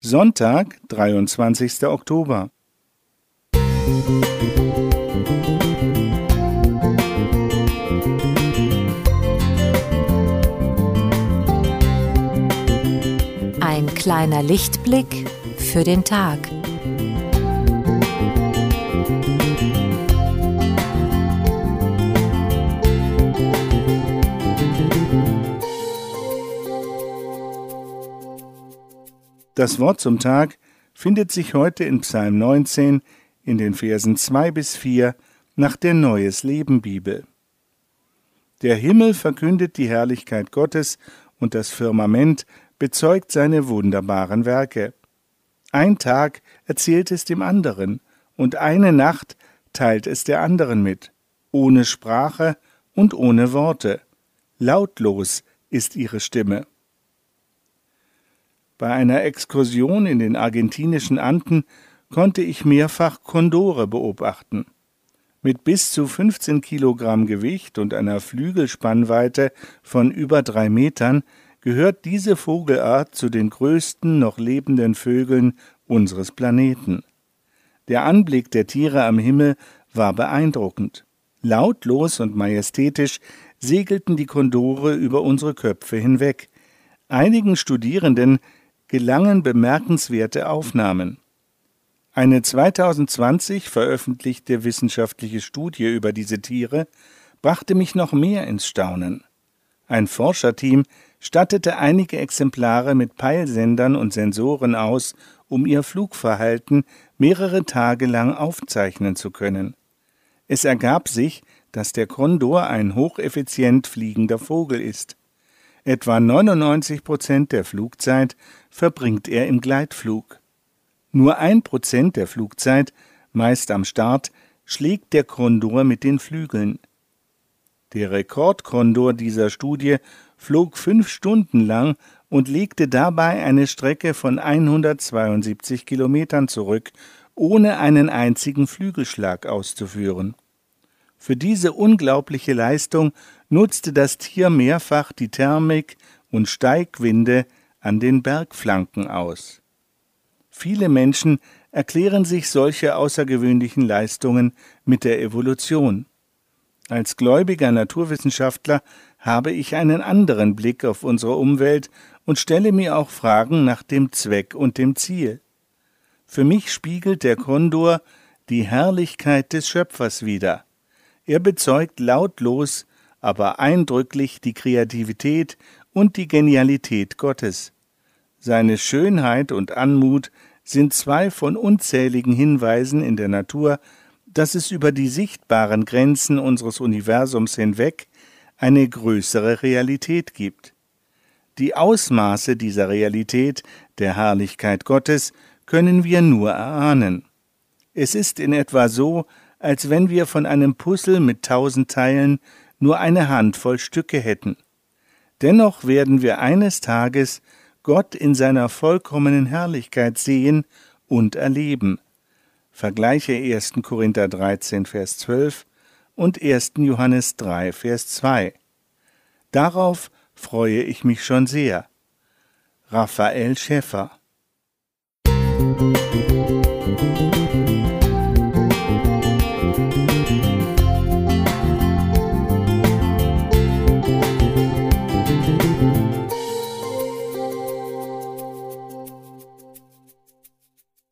Sonntag, 23. Oktober. Ein kleiner Lichtblick für den Tag. Das Wort zum Tag findet sich heute in Psalm 19 in den Versen 2 bis 4 nach der Neues Leben Bibel. Der Himmel verkündet die Herrlichkeit Gottes und das Firmament bezeugt seine wunderbaren Werke. Ein Tag erzählt es dem anderen und eine Nacht teilt es der anderen mit, ohne Sprache und ohne Worte. Lautlos ist ihre Stimme. Bei einer Exkursion in den argentinischen Anden konnte ich mehrfach Kondore beobachten. Mit bis zu 15 Kilogramm Gewicht und einer Flügelspannweite von über drei Metern gehört diese Vogelart zu den größten noch lebenden Vögeln unseres Planeten. Der Anblick der Tiere am Himmel war beeindruckend. Lautlos und majestätisch segelten die Kondore über unsere Köpfe hinweg. Einigen Studierenden gelangen bemerkenswerte Aufnahmen. Eine 2020 veröffentlichte wissenschaftliche Studie über diese Tiere brachte mich noch mehr ins Staunen. Ein Forscherteam stattete einige Exemplare mit Peilsendern und Sensoren aus, um ihr Flugverhalten mehrere Tage lang aufzeichnen zu können. Es ergab sich, dass der Kondor ein hocheffizient fliegender Vogel ist. Etwa 99 Prozent der Flugzeit verbringt er im Gleitflug. Nur ein Prozent der Flugzeit, meist am Start, schlägt der Kondor mit den Flügeln. Der Rekordkondor dieser Studie flog fünf Stunden lang und legte dabei eine Strecke von 172 Kilometern zurück, ohne einen einzigen Flügelschlag auszuführen. Für diese unglaubliche Leistung nutzte das Tier mehrfach die Thermik und Steigwinde an den Bergflanken aus. Viele Menschen erklären sich solche außergewöhnlichen Leistungen mit der Evolution. Als gläubiger Naturwissenschaftler habe ich einen anderen Blick auf unsere Umwelt und stelle mir auch Fragen nach dem Zweck und dem Ziel. Für mich spiegelt der Kondor die Herrlichkeit des Schöpfers wider. Er bezeugt lautlos, aber eindrücklich die Kreativität und die Genialität Gottes. Seine Schönheit und Anmut sind zwei von unzähligen Hinweisen in der Natur, dass es über die sichtbaren Grenzen unseres Universums hinweg eine größere Realität gibt. Die Ausmaße dieser Realität, der Herrlichkeit Gottes, können wir nur erahnen. Es ist in etwa so, als wenn wir von einem Puzzle mit tausend Teilen nur eine Handvoll Stücke hätten. Dennoch werden wir eines Tages Gott in seiner vollkommenen Herrlichkeit sehen und erleben. Vergleiche 1. Korinther 13, Vers 12 und 1. Johannes 3, Vers 2. Darauf freue ich mich schon sehr. Raphael Schäffer